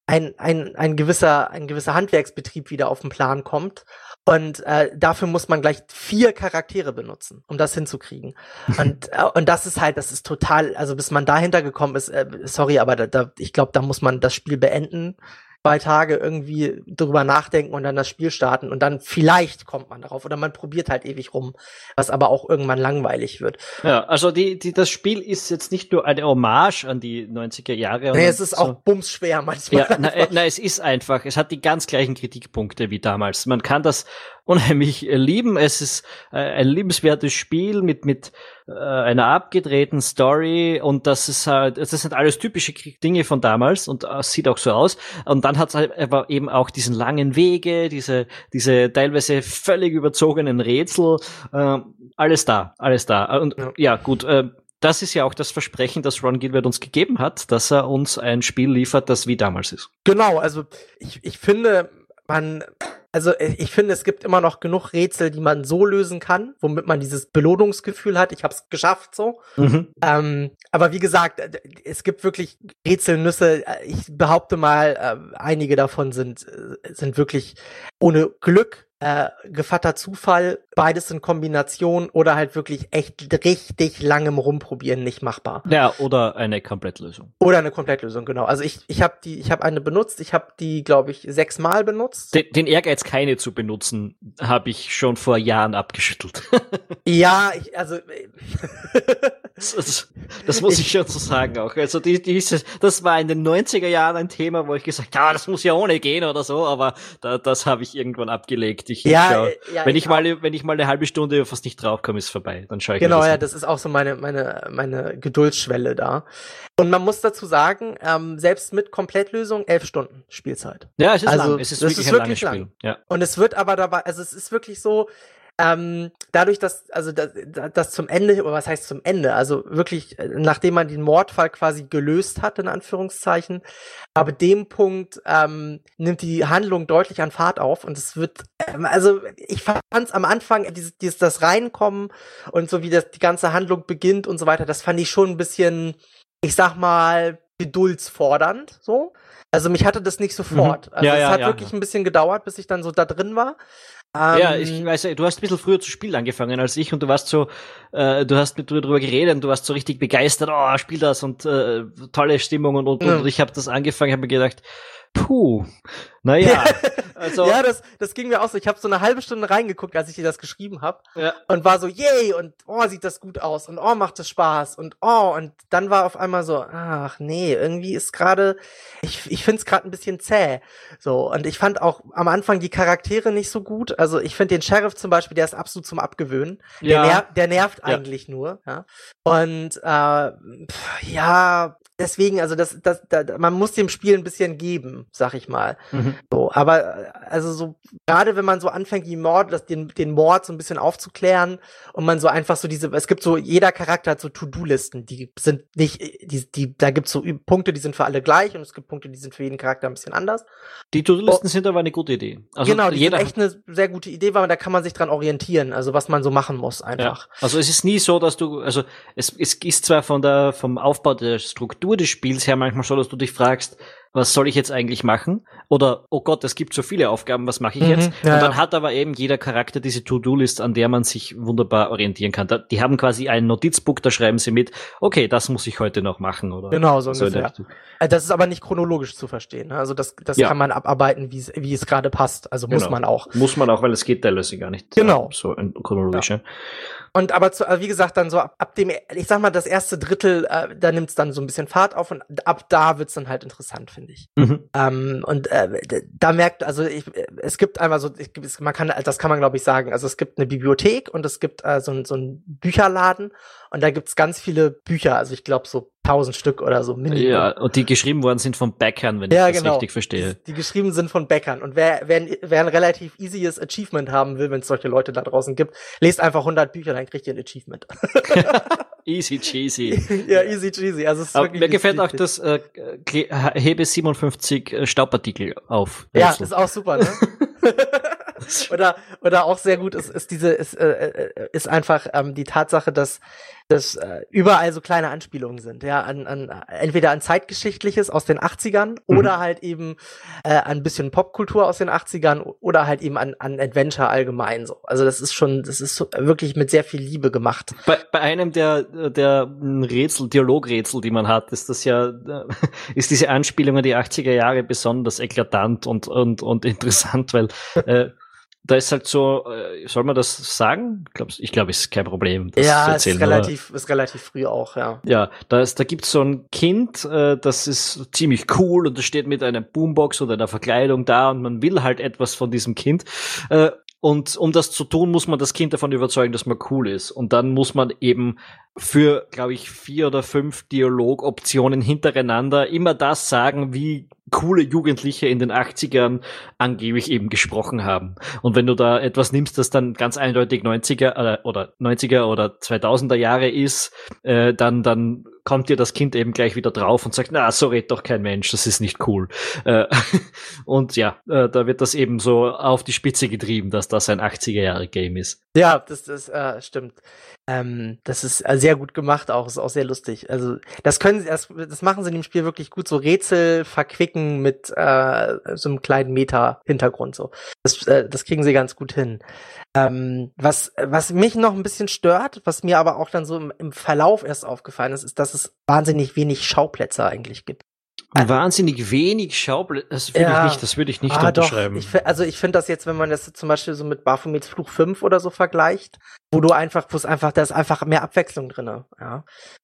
S2: ein, ein, ein gewisser, ein gewisser Handwerksbetrieb wieder auf den Plan kommt. Und äh, dafür muss man gleich vier Charaktere benutzen, um das hinzukriegen. und, äh, und das ist halt, das ist total, also bis man dahinter gekommen ist, äh, sorry, aber da, da, ich glaube, da muss man das Spiel beenden zwei Tage irgendwie drüber nachdenken und dann das Spiel starten und dann vielleicht kommt man darauf oder man probiert halt ewig rum, was aber auch irgendwann langweilig wird.
S1: Ja, also die, die, das Spiel ist jetzt nicht nur eine Hommage an die 90er Jahre.
S2: Nee, es ist so. auch bumsschwer manchmal.
S1: Ja, na, äh, na, es ist einfach, es hat die ganz gleichen Kritikpunkte wie damals. Man kann das unheimlich äh, lieben. Es ist äh, ein liebenswertes Spiel mit, mit äh, einer abgedrehten Story und das ist halt, das sind alles typische Dinge von damals und äh, sieht auch so aus. Und dann hat es halt aber eben auch diesen langen Wege, diese, diese teilweise völlig überzogenen Rätsel, äh, alles da, alles da. Und ja, ja gut, äh, das ist ja auch das Versprechen, das Ron Gilbert uns gegeben hat, dass er uns ein Spiel liefert, das wie damals ist.
S2: Genau, also ich, ich finde, man, also äh, ich finde, es gibt immer noch genug Rätsel, die man so lösen kann, womit man dieses Belohnungsgefühl hat. Ich habe es geschafft so. Mhm. Ähm, aber wie gesagt, äh, es gibt wirklich Rätselnüsse. Äh, ich behaupte mal, einige davon sind sind wirklich ohne Glück äh, gefatter Zufall, beides in Kombination oder halt wirklich echt richtig langem Rumprobieren nicht machbar.
S1: Ja, oder eine Komplettlösung.
S2: Oder eine Komplettlösung, genau. Also ich, ich habe die, ich habe eine benutzt, ich habe die, glaube ich, sechsmal benutzt.
S1: Den, den Ehrgeiz, keine zu benutzen, habe ich schon vor Jahren abgeschüttelt.
S2: ja, ich, also
S1: das, das, muss ich, ich, schon so sagen auch. Also die, dieses, das war in den 90er Jahren ein Thema, wo ich gesagt, ja, das muss ja ohne gehen oder so, aber da, das habe ich irgendwann abgelegt ich,
S2: ja,
S1: ich, ja, wenn ich, ich mal, wenn ich mal eine halbe Stunde fast nicht draufkomme, ist vorbei. Dann schaue ich
S2: Genau, das ja, an. das ist auch so meine, meine, meine Geduldsschwelle da. Und man muss dazu sagen, ähm, selbst mit Komplettlösung elf Stunden Spielzeit.
S1: Ja, es ist
S2: also,
S1: lang. Es ist wirklich, ist wirklich ein langes Spiel. Ja.
S2: Und es wird aber dabei, also es ist wirklich so, ähm, dadurch, dass, also das, das zum Ende, oder was heißt zum Ende, also wirklich, äh, nachdem man den Mordfall quasi gelöst hat, in Anführungszeichen, aber dem Punkt ähm, nimmt die Handlung deutlich an Fahrt auf und es wird, ähm, also ich fand es am Anfang, dieses, dieses das Reinkommen und so wie das die ganze Handlung beginnt und so weiter, das fand ich schon ein bisschen, ich sag mal, geduldsfordernd, so. Also mich hatte das nicht sofort. Mhm. Also
S1: ja,
S2: es
S1: ja,
S2: hat
S1: ja,
S2: wirklich ein bisschen gedauert, bis ich dann so da drin war.
S1: Ähm, ja, ich weiß, du hast ein bisschen früher zu spielen angefangen als ich und du warst so, äh, du hast mit drüber geredet und du warst so richtig begeistert, oh, spiel das und äh, tolle Stimmung und und, ja. und ich habe das angefangen, habe mir gedacht, puh, naja.
S2: Also, ja, das, das ging mir auch so. Ich habe so eine halbe Stunde reingeguckt, als ich dir das geschrieben habe. Ja. Und war so, yay, und oh, sieht das gut aus und oh, macht das Spaß und oh, und dann war auf einmal so, ach nee, irgendwie ist gerade, ich, ich finde es gerade ein bisschen zäh. So, und ich fand auch am Anfang die Charaktere nicht so gut. Also ich finde den Sheriff zum Beispiel, der ist absolut zum Abgewöhnen. Ja. Der, ner der nervt ja. eigentlich nur. Ja. Und äh, pff, ja, deswegen, also das, das, das, man muss dem Spiel ein bisschen geben, sag ich mal. Mhm. So, aber also so gerade wenn man so anfängt, die Mord, das, den, den Mord so ein bisschen aufzuklären und man so einfach so diese, es gibt so jeder Charakter hat so To-Do-Listen, die sind nicht, die, die, da gibt's so Punkte, die sind für alle gleich und es gibt Punkte, die sind für jeden Charakter ein bisschen anders.
S1: Die To-Do-Listen oh, sind aber eine gute Idee.
S2: Also genau, die jeder sind echt eine sehr gute Idee, weil da kann man sich dran orientieren, also was man so machen muss einfach.
S1: Ja. Also es ist nie so, dass du, also es, es ist zwar von der vom Aufbau der Struktur Struktur des Spiels her manchmal so, dass du dich fragst, was soll ich jetzt eigentlich machen? Oder, oh Gott, es gibt so viele Aufgaben, was mache ich
S2: Mhm,
S1: jetzt?
S2: ja,
S1: und dann
S2: ja.
S1: hat aber eben jeder Charakter diese To-Do-List, an der man sich wunderbar orientieren kann. Da, die haben quasi ein Notizbuch, da schreiben sie mit, okay, das muss ich heute noch machen, oder?
S2: Genau, so
S1: der
S2: ungefähr.
S1: Richtung.
S2: Äh, Das ist aber nicht chronologisch zu verstehen. ne? Also das, das
S1: Ja.
S2: kann man abarbeiten, wie es, es gerade passt. Also muss
S1: Genau.
S2: man auch.
S1: Muss man auch, weil es geht teilweise gar nicht.
S2: Genau.
S1: äh, So in chronologisch. Ja.
S2: Und aber zu, also wie gesagt, dann so ab, ab dem, ich sag mal, das erste Drittel, äh, da nimmt's dann so ein bisschen Fahrt auf und ab da wird's dann halt interessant, finde ich.
S1: Mhm.
S2: Ähm, und äh, da merkt, also ich, äh, es gibt einfach so, ich, man kann, das kann man glaube ich sagen, also es gibt eine Bibliothek und es gibt äh, so, so einen Bücherladen und da gibt's ganz viele Bücher, also ich glaube so tausend Stück oder so Minimum.
S1: Ja, und die geschrieben worden sind von Bäckern, wenn
S2: Ja,
S1: ich das
S2: genau.
S1: richtig verstehe.
S2: Die, die geschrieben sind von Bäckern. Und wer, wer, ein- wer ein relativ easyes Achievement haben will, wenn es solche Leute da draußen gibt, lest einfach 100 Bücher, dann kriegt ihr ein Achievement.
S1: Easy cheesy.
S2: ja, easy cheesy. Also es ist
S1: Aber mir gefällt auch das äh, Hebe 57 äh, Staubpartikel auf.
S2: Ja, ist auch super, ne? oder oder auch sehr gut ist ist diese ist äh, äh, ist einfach ähm, die Tatsache, dass dass äh, überall so kleine Anspielungen sind, ja, an, an entweder an zeitgeschichtliches aus den 80ern
S1: Mhm.
S2: oder halt eben äh, an ein bisschen Popkultur aus den 80ern oder halt eben an an Adventure allgemein so. Also das ist schon das ist so, wirklich mit sehr viel Liebe gemacht.
S1: Bei, bei einem der, der Rätsel, Dialogrätsel, die man hat, ist das ja, äh, ist diese Anspielung an die 80er Jahre besonders eklatant und, und, und interessant, weil äh, da ist halt so, äh, soll man das sagen? Ich glaube, es ist kein Problem. Das
S2: ja,
S1: zu
S2: ist
S1: erzählen, aber-
S2: relativ ist relativ früh auch, ja.
S1: Ja, da, ist, da gibt's so ein Kind, äh, das ist ziemlich cool und das steht mit einer Boombox oder einer Verkleidung da und man will halt etwas von diesem Kind. Äh, und um das zu tun, muss man das Kind davon überzeugen, dass man cool ist. Und dann muss man eben für, glaube ich, vier oder fünf Dialogoptionen hintereinander immer das sagen, wie coole Jugendliche in den 80ern angeblich eben gesprochen haben. Und wenn du da etwas nimmst, das dann ganz eindeutig 90er äh, oder 90er oder 2000er Jahre ist, äh, dann, dann kommt dir das Kind eben gleich wieder drauf und sagt, na, so redet doch kein Mensch, das ist nicht cool. Äh, und ja, äh, da wird das eben so auf die Spitze getrieben, dass das ein 80er-Jahre-Game ist.
S2: Ja, das, das äh, stimmt. Ähm, das ist äh, sehr gut gemacht auch, ist auch sehr lustig. Also das können sie, das, das machen sie in dem Spiel wirklich gut, so Rätsel verquicken mit äh, so einem kleinen Meta-Hintergrund so. Das, äh, das kriegen sie ganz gut hin. Ähm, was, was mich noch ein bisschen stört, was mir aber auch dann so im, im Verlauf erst aufgefallen ist, ist, dass es wahnsinnig wenig Schauplätze eigentlich gibt.
S1: Wahnsinnig wenig Schauplätze, das würde
S2: Ja.
S1: ich nicht, das würde ich nicht
S2: Ah,
S1: unterschreiben.
S2: Ich, also ich finde das jetzt, wenn man das zum Beispiel so mit Baphomets Fluch 5 oder so vergleicht, wo du einfach, wo es einfach, da ist einfach mehr Abwechslung drinne. Ja.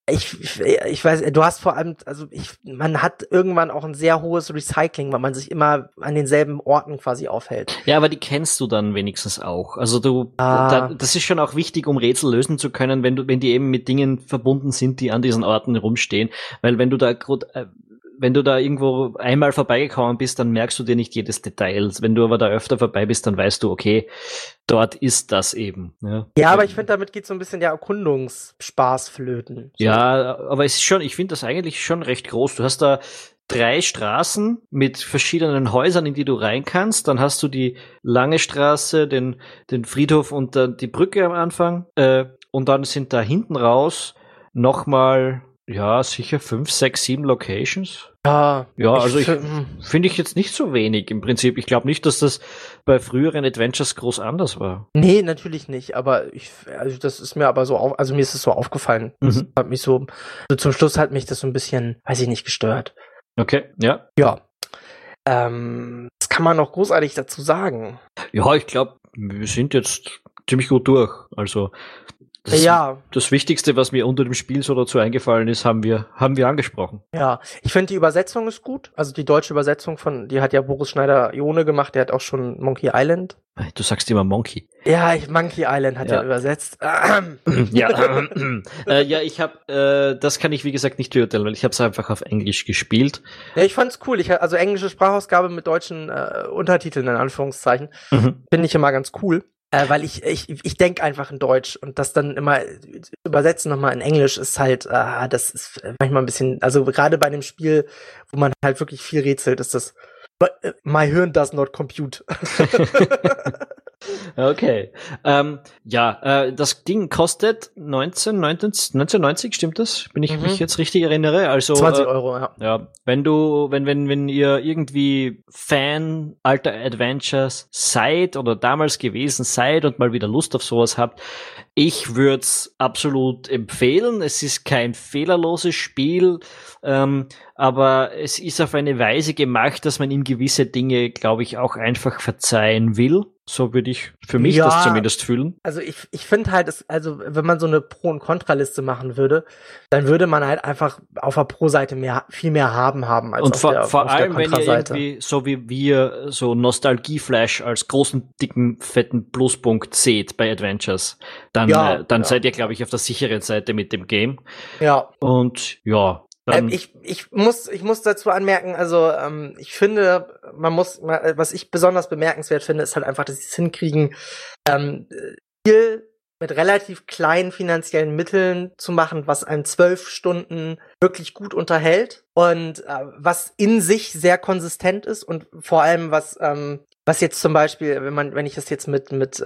S2: Ich, ich, ich weiß, du hast vor allem, also ich, man hat irgendwann auch ein sehr hohes Recycling, weil man sich immer an denselben Orten quasi aufhält.
S1: Ja, aber die kennst du dann wenigstens auch. Also du,
S2: Ah.
S1: da, das ist schon auch wichtig, um Rätsel lösen zu können, wenn du, wenn die eben mit Dingen verbunden sind, die an diesen Orten rumstehen. Weil wenn du da grad, äh, wenn du da irgendwo einmal vorbeigekommen bist, dann merkst du dir nicht jedes Detail. Wenn du aber da öfter vorbei bist, dann weißt du, okay, dort ist das eben. Ja,
S2: Ja, aber ich finde, damit geht so ein bisschen der Erkundungsspaß flöten. So.
S1: Ja, aber es ist schon, ich finde das eigentlich schon recht groß. Du hast da drei Straßen mit verschiedenen Häusern, in die du rein kannst. Dann hast du die lange Straße, den, den Friedhof und dann die Brücke am Anfang. Äh, und dann sind da hinten raus nochmal, ja, sicher fünf, sechs, sieben Locations.
S2: Ja,
S1: Ja, also ich
S2: hm.
S1: finde ich jetzt nicht so wenig im Prinzip. Ich glaube nicht, dass das bei früheren Adventures groß anders war.
S2: Nee, natürlich nicht, aber ich, also das ist mir aber so auf, also mir ist es so aufgefallen. Das
S1: Mhm.
S2: hat mich so, so zum Schluss hat mich das so ein bisschen, weiß ich nicht, gestört.
S1: Okay, ja.
S2: Ja. Ähm, was kann man noch großartig dazu sagen?
S1: Ja, ich glaube, wir sind jetzt ziemlich gut durch. Also das,
S2: ja,
S1: das Wichtigste, was mir unter dem Spiel so dazu eingefallen ist, haben wir, haben wir angesprochen.
S2: ja. Ich finde die Übersetzung ist gut. Also die deutsche Übersetzung von, die hat ja Boris Schneider-Jone gemacht, der hat auch schon Monkey Island.
S1: Du sagst immer Monkey.
S2: Ja, ich, Monkey Island hat
S1: Ja.
S2: er übersetzt.
S1: ja, äh, ja, ich habe, äh, das kann ich wie gesagt nicht beurteilen, weil ich habe es einfach auf Englisch gespielt.
S2: ja, ich fand's cool. Ich, also englische Sprachausgabe mit deutschen äh, Untertiteln in Anführungszeichen.
S1: Mhm.
S2: finde ich immer ganz cool. Äh, weil ich, ich, ich denke einfach in Deutsch und das dann immer übersetzen nochmal in Englisch ist halt, ah, das ist manchmal ein bisschen, also gerade bei einem Spiel, wo man halt wirklich viel rätselt, ist das, my Hirn does not compute.
S1: Okay. Ähm, ja, äh, das Ding kostet 19, 19, 1990, stimmt das? Bin ich
S2: Mhm.
S1: mich jetzt richtig erinnere? Also
S2: 20
S1: äh,
S2: Euro, ja.
S1: Ja, wenn du, wenn, wenn, wenn ihr irgendwie Fan alter Adventures seid oder damals gewesen seid und mal wieder Lust auf sowas habt, ich würde es absolut empfehlen. Es ist kein fehlerloses Spiel, ähm, aber es ist auf eine Weise gemacht, dass man ihm gewisse Dinge, glaube ich, auch einfach verzeihen will. So würde ich für mich
S2: Ja.
S1: das zumindest fühlen.
S2: Also ich, ich finde halt, es, also wenn man so eine Pro- und Kontraliste machen würde, dann würde man halt einfach auf der Pro-Seite mehr, viel mehr haben haben als
S1: Und
S2: auf
S1: vor,
S2: der,
S1: vor
S2: auf der
S1: allem, wenn ihr irgendwie, so wie wir, so Nostalgieflash als großen, dicken, fetten Pluspunkt seht bei Adventures, dann,
S2: Ja,
S1: äh, dann
S2: ja.
S1: seid ihr, glaube ich, auf der sicheren Seite mit dem Game.
S2: Ja,
S1: Und ja,
S2: Ähm, ich, ich muss, ich muss dazu anmerken, also ähm, ich finde, man muss, was ich besonders bemerkenswert finde, ist halt einfach, dass sie es hinkriegen, ähm, viel mit relativ kleinen finanziellen Mitteln zu machen, was einen zwölf Stunden wirklich gut unterhält und äh, was in sich sehr konsistent ist und vor allem was ähm, was jetzt zum Beispiel, wenn man, wenn ich das jetzt mit mit äh,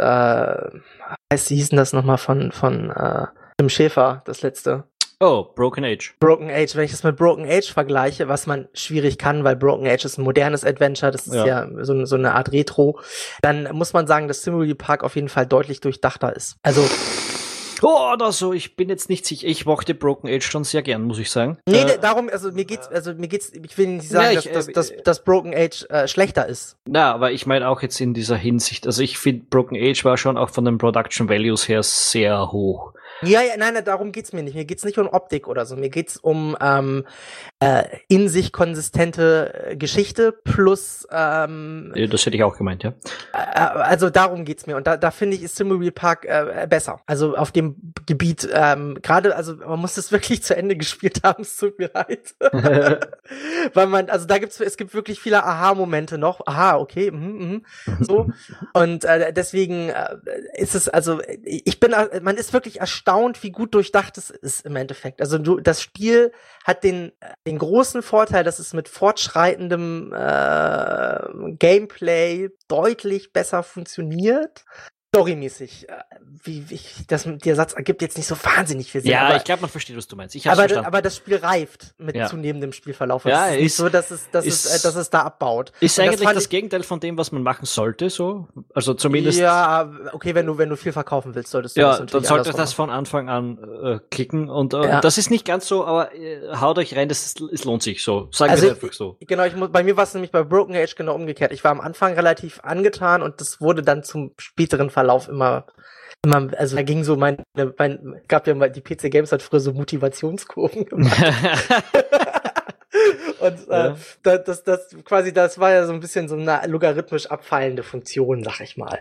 S2: heißt, wie hieß denn das nochmal von von äh, Tim Schäfer, das letzte?
S1: Oh, Broken Age.
S2: Broken Age, wenn ich das mit Broken Age vergleiche, was man schwierig kann, weil Broken Age ist ein modernes Adventure, das ist
S1: Ja.
S2: ja, so, so eine Art Retro, dann muss man sagen, dass Simulary Park auf jeden Fall deutlich durchdachter ist. Also,
S1: Oh, oder so, ich bin jetzt nicht sicher. Ich mochte Broken Age schon sehr gern, muss ich sagen.
S2: nee,
S1: Äh,
S2: nee, darum, also mir geht's, also mir geht's, ich will nicht sagen,
S1: Ja, ich,
S2: dass, dass,
S1: äh,
S2: dass, dass Broken Age äh, schlechter ist.
S1: Na, aber ich meine auch jetzt in dieser Hinsicht. Also ich finde, Broken Age war schon auch von den Production Values her sehr hoch.
S2: Ja, ja, nein, darum geht's mir nicht. Mir geht's nicht um Optik oder so. Mir geht's um ähm, äh, in sich konsistente äh, Geschichte plus ähm,
S1: Äh, Das hätte ich auch gemeint, ja.
S2: Äh, also darum geht's mir und da, da finde ich ist Simulary Park äh, besser. Also auf dem Gebiet ähm, gerade also man muss das wirklich zu Ende gespielt haben. Es tut mir leid, weil man also da gibt's es gibt wirklich viele Aha-Momente noch. Aha, okay, mhm, mhm, so und äh, deswegen äh, ist es also ich bin äh, man ist wirklich erstaunt, wie gut durchdacht es ist im Endeffekt. Also du das Spiel hat den den großen Vorteil, dass es mit fortschreitendem äh, Gameplay deutlich besser funktioniert. Storymäßig, äh, wie, wie das, der Satz ergibt jetzt nicht so wahnsinnig viel Sinn.
S1: ja,
S2: aber,
S1: ich glaube, man versteht, was du meinst. Ich
S2: aber,
S1: verstanden.
S2: aber das Spiel reift mit
S1: Ja.
S2: zunehmendem Spielverlauf.
S1: Ja,
S2: es ist nicht so, dass es, dass,
S1: ist-
S2: es, äh, dass es da abbaut.
S1: ist
S2: Und
S1: eigentlich das,
S2: ich-
S1: Gegenteil von dem, was man machen sollte, so. Also zumindest.
S2: Ja, okay, wenn du, wenn du viel verkaufen willst, solltest du
S1: Ja,
S2: das
S1: dann sollte das von Anfang an äh, klicken und äh,
S2: Ja.
S1: das ist nicht ganz so, aber äh, haut euch rein, das ist, es lohnt sich so. Sagen
S2: Also
S1: wir einfach so.
S2: Genau, ich muss, bei mir war es nämlich bei Broken Age genau umgekehrt. Ich war am Anfang relativ angetan und das wurde dann zum späteren Verlauf immer, immer, also da ging so mein, mein gab ja mal, die PC Games hat früher so Motivationskurven gemacht. Und äh,
S1: Ja.
S2: da- das, das quasi, das war ja so ein bisschen so eine logarithmisch abfallende Funktion, sag ich mal.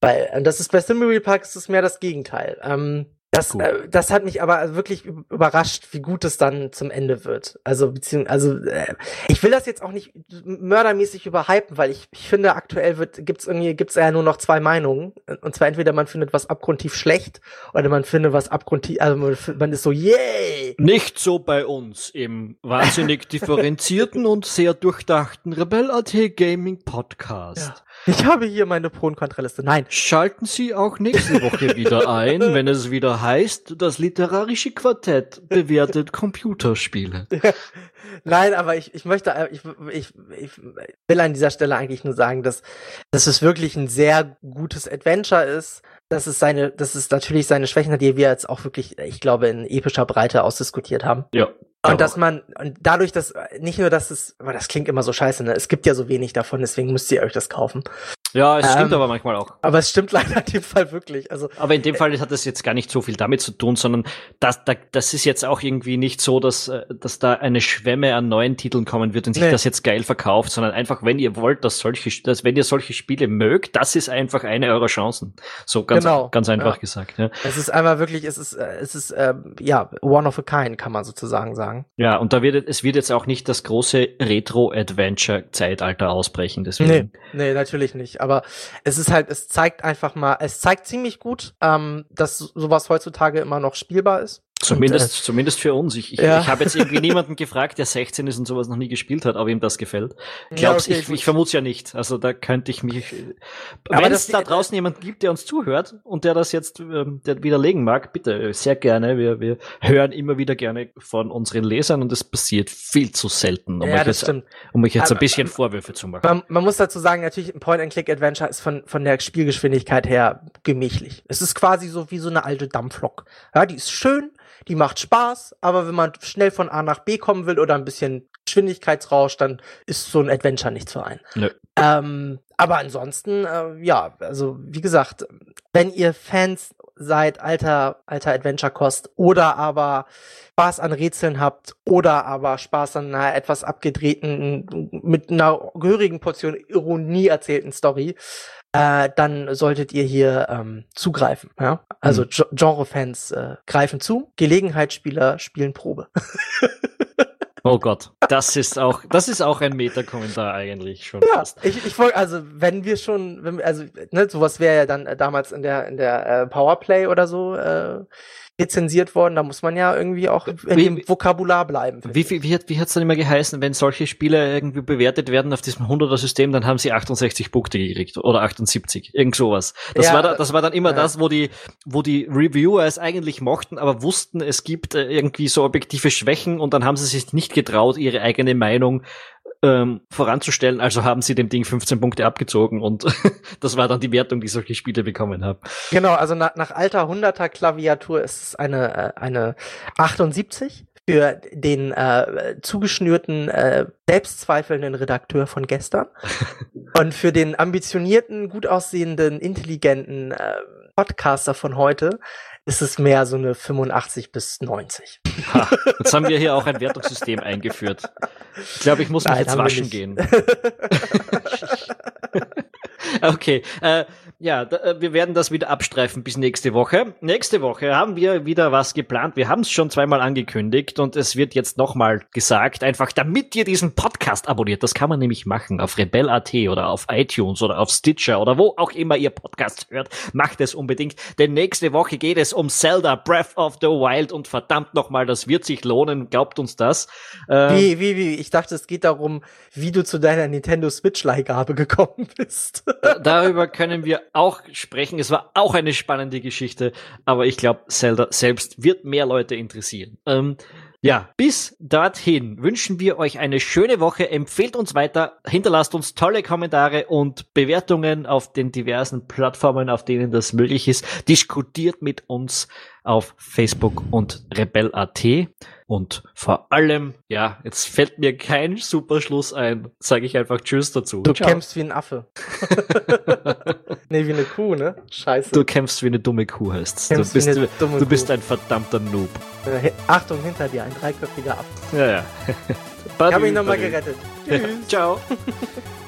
S2: Weil äh, das ist bei Simulary Park ist es mehr das Gegenteil. Ähm, das,
S1: Cool.
S2: äh, das hat mich aber wirklich üb- überrascht, wie gut es dann zum Ende wird. Also beziehungsweise, also äh, ich will das jetzt auch nicht mördermäßig überhypen, weil ich, ich finde, aktuell wird gibt's irgendwie gibt's ja nur noch zwei Meinungen. Und zwar entweder man findet was abgrundtief schlecht oder man findet was abgrundtief, also man, man ist so, yay!
S1: Nicht so bei uns im wahnsinnig differenzierten und sehr durchdachten Rebel.at Gaming Podcast.
S2: Ich habe hier meine Pro- und Kontraliste. Nein,
S1: Schalten Sie auch nächste Woche wieder ein, wenn es wieder heißt, das literarische Quartett bewertet Computerspiele.
S2: Nein, aber ich, ich möchte, äh, ich, ich, ich will an dieser Stelle eigentlich nur sagen, dass, dass es wirklich ein sehr gutes Adventure ist. Dass es seine, dass es natürlich seine Schwächen hat, die wir jetzt auch wirklich, ich glaube, in epischer Breite ausdiskutiert haben.
S1: Ja.
S2: Und dass man, und dadurch, dass, nicht nur, dass es, aber das klingt immer so scheiße, ne? Es gibt ja so wenig davon, deswegen müsst ihr euch das kaufen.
S1: Ja, es stimmt
S2: Ähm,
S1: aber manchmal auch.
S2: Aber es stimmt leider in dem Fall wirklich. Also,
S1: Aber in dem Fall hat das jetzt gar nicht so viel damit zu tun, sondern das, da, das ist jetzt auch irgendwie nicht so, dass, äh, dass da eine Schwemme an neuen Titeln kommen wird und sich
S2: Nee.
S1: das jetzt geil verkauft, sondern einfach, wenn ihr wollt, dass solche, dass wenn ihr solche Spiele mögt, das ist einfach eine eurer Chancen. So ganz,
S2: Genau,
S1: ganz einfach
S2: ja.
S1: gesagt. Ja.
S2: es ist einmal wirklich, es ist, äh, es ist, äh, ja, one of a kind, kann man sozusagen sagen.
S1: ja, und da wird es wird jetzt auch nicht das große Retro-Adventure-Zeitalter ausbrechen. Deswegen.
S2: Nee, nee, natürlich nicht. Aber es ist halt, es zeigt einfach mal, es zeigt ziemlich gut, ähm, dass sowas heutzutage immer noch spielbar ist.
S1: Zumindest, und, äh, zumindest für uns. Ich, ich, ja. ich habe jetzt irgendwie niemanden gefragt, der 16 ist und sowas noch nie gespielt hat, ob ihm das gefällt. Glaubst ja, okay, ich, ich vermute es ja nicht. Also da könnte ich mich. Wenn es da draußen jemand gibt, der uns zuhört und der das jetzt ähm, der widerlegen mag, bitte sehr gerne. Wir, wir hören immer wieder gerne von unseren Lesern und es passiert viel zu selten, um ja, euch jetzt, um euch jetzt aber, ein bisschen Vorwürfe zu machen.
S2: Man, man muss dazu sagen, natürlich ein Point-and-Click-Adventure ist von, von der Spielgeschwindigkeit her gemächlich. Es ist quasi so wie so eine alte Dampflok. Ja, die ist schön, die macht Spaß, aber wenn man schnell von A nach B kommen will oder ein bisschen Geschwindigkeitsrausch, dann ist so ein Adventure nichts für einen. Nö. Ähm, aber ansonsten, äh, ja, also wie gesagt, wenn ihr Fans seid alter, alter Adventure-Kost oder aber Spaß an Rätseln habt oder aber Spaß an einer etwas abgedrehten, mit einer gehörigen Portion Ironie erzählten Story, äh, dann solltet ihr hier ähm, zugreifen. Ja? Also mhm. Genre-Fans äh, greifen zu, Gelegenheitsspieler spielen Probe.
S1: Oh Gott, das ist auch, das ist auch ein Meta-Kommentar eigentlich schon.
S2: Ja, fast. ich, ich folge, also wenn wir schon, wenn, also ne, sowas wäre ja dann äh, damals in der in der äh, Powerplay oder so äh, rezensiert worden. Da muss man ja irgendwie auch in wie, dem Vokabular bleiben.
S1: Wie, wie, wie, hat wie hat's dann immer geheißen, wenn solche Spiele irgendwie bewertet werden auf diesem 100er-System, dann haben sie 68 Punkte gekriegt oder 78, irgend sowas. Das, ja, war, da, das war dann immer ja. das, wo die, wo die Reviewer es eigentlich mochten, aber wussten, es gibt äh, irgendwie so objektive Schwächen und dann haben sie sich nicht getraut, ihre eigene Meinung ähm, voranzustellen. Also haben sie dem Ding 15 Punkte abgezogen und das war dann die Wertung, die solche Spiele bekommen haben.
S2: Genau, also nach, nach alter 100er Klaviatur ist es eine, äh, eine 78 für den äh, zugeschnürten, äh, selbstzweifelnden Redakteur von gestern und für den ambitionierten, gut aussehenden, intelligenten äh, Podcaster von heute ist es mehr so eine 85 bis 90.
S1: Ha, jetzt haben wir hier auch ein Wertungssystem eingeführt. Ich glaube, ich muss mich Nein, jetzt waschen gehen. okay, äh, ja, da, äh, wir werden das wieder abstreifen bis nächste Woche. Nächste Woche haben wir wieder was geplant. Wir haben es schon zweimal angekündigt und es wird jetzt nochmal gesagt, einfach damit ihr diesen Podcast abonniert. Das kann man nämlich machen auf Rebel.at oder auf iTunes oder auf Stitcher oder wo auch immer ihr Podcast hört. Macht es unbedingt, denn nächste Woche geht es um Zelda Breath of the Wild und verdammt nochmal, das wird sich lohnen. Glaubt uns das.
S2: Ähm, wie, wie, wie? Ich dachte, es geht darum, wie du zu deiner Nintendo Switch-Leihgabe gekommen bist.
S1: Darüber können wir auch sprechen. Es war auch eine spannende Geschichte, aber ich glaube, Zelda selbst wird mehr Leute interessieren. Ähm, ja, bis dorthin wünschen wir euch eine schöne Woche. Empfehlt uns weiter, hinterlasst uns tolle Kommentare und Bewertungen auf den diversen Plattformen, auf denen das möglich ist. Diskutiert mit uns auf Facebook und Rebel.at. Und vor allem, ja, jetzt fällt mir kein super Schluss ein. Sage ich einfach Tschüss dazu.
S2: Du Ciao. kämpfst wie ein Affe. nee, wie eine Kuh, ne? Scheiße.
S1: Du kämpfst wie eine dumme Kuh heißt. Du bist, du, du bist ein verdammter Noob.
S2: Äh, Achtung, hinter dir, ein dreiköpfiger Affe.
S1: Ja, ja.
S2: ich habe mich nochmal gerettet.
S1: Tschüss. Ciao.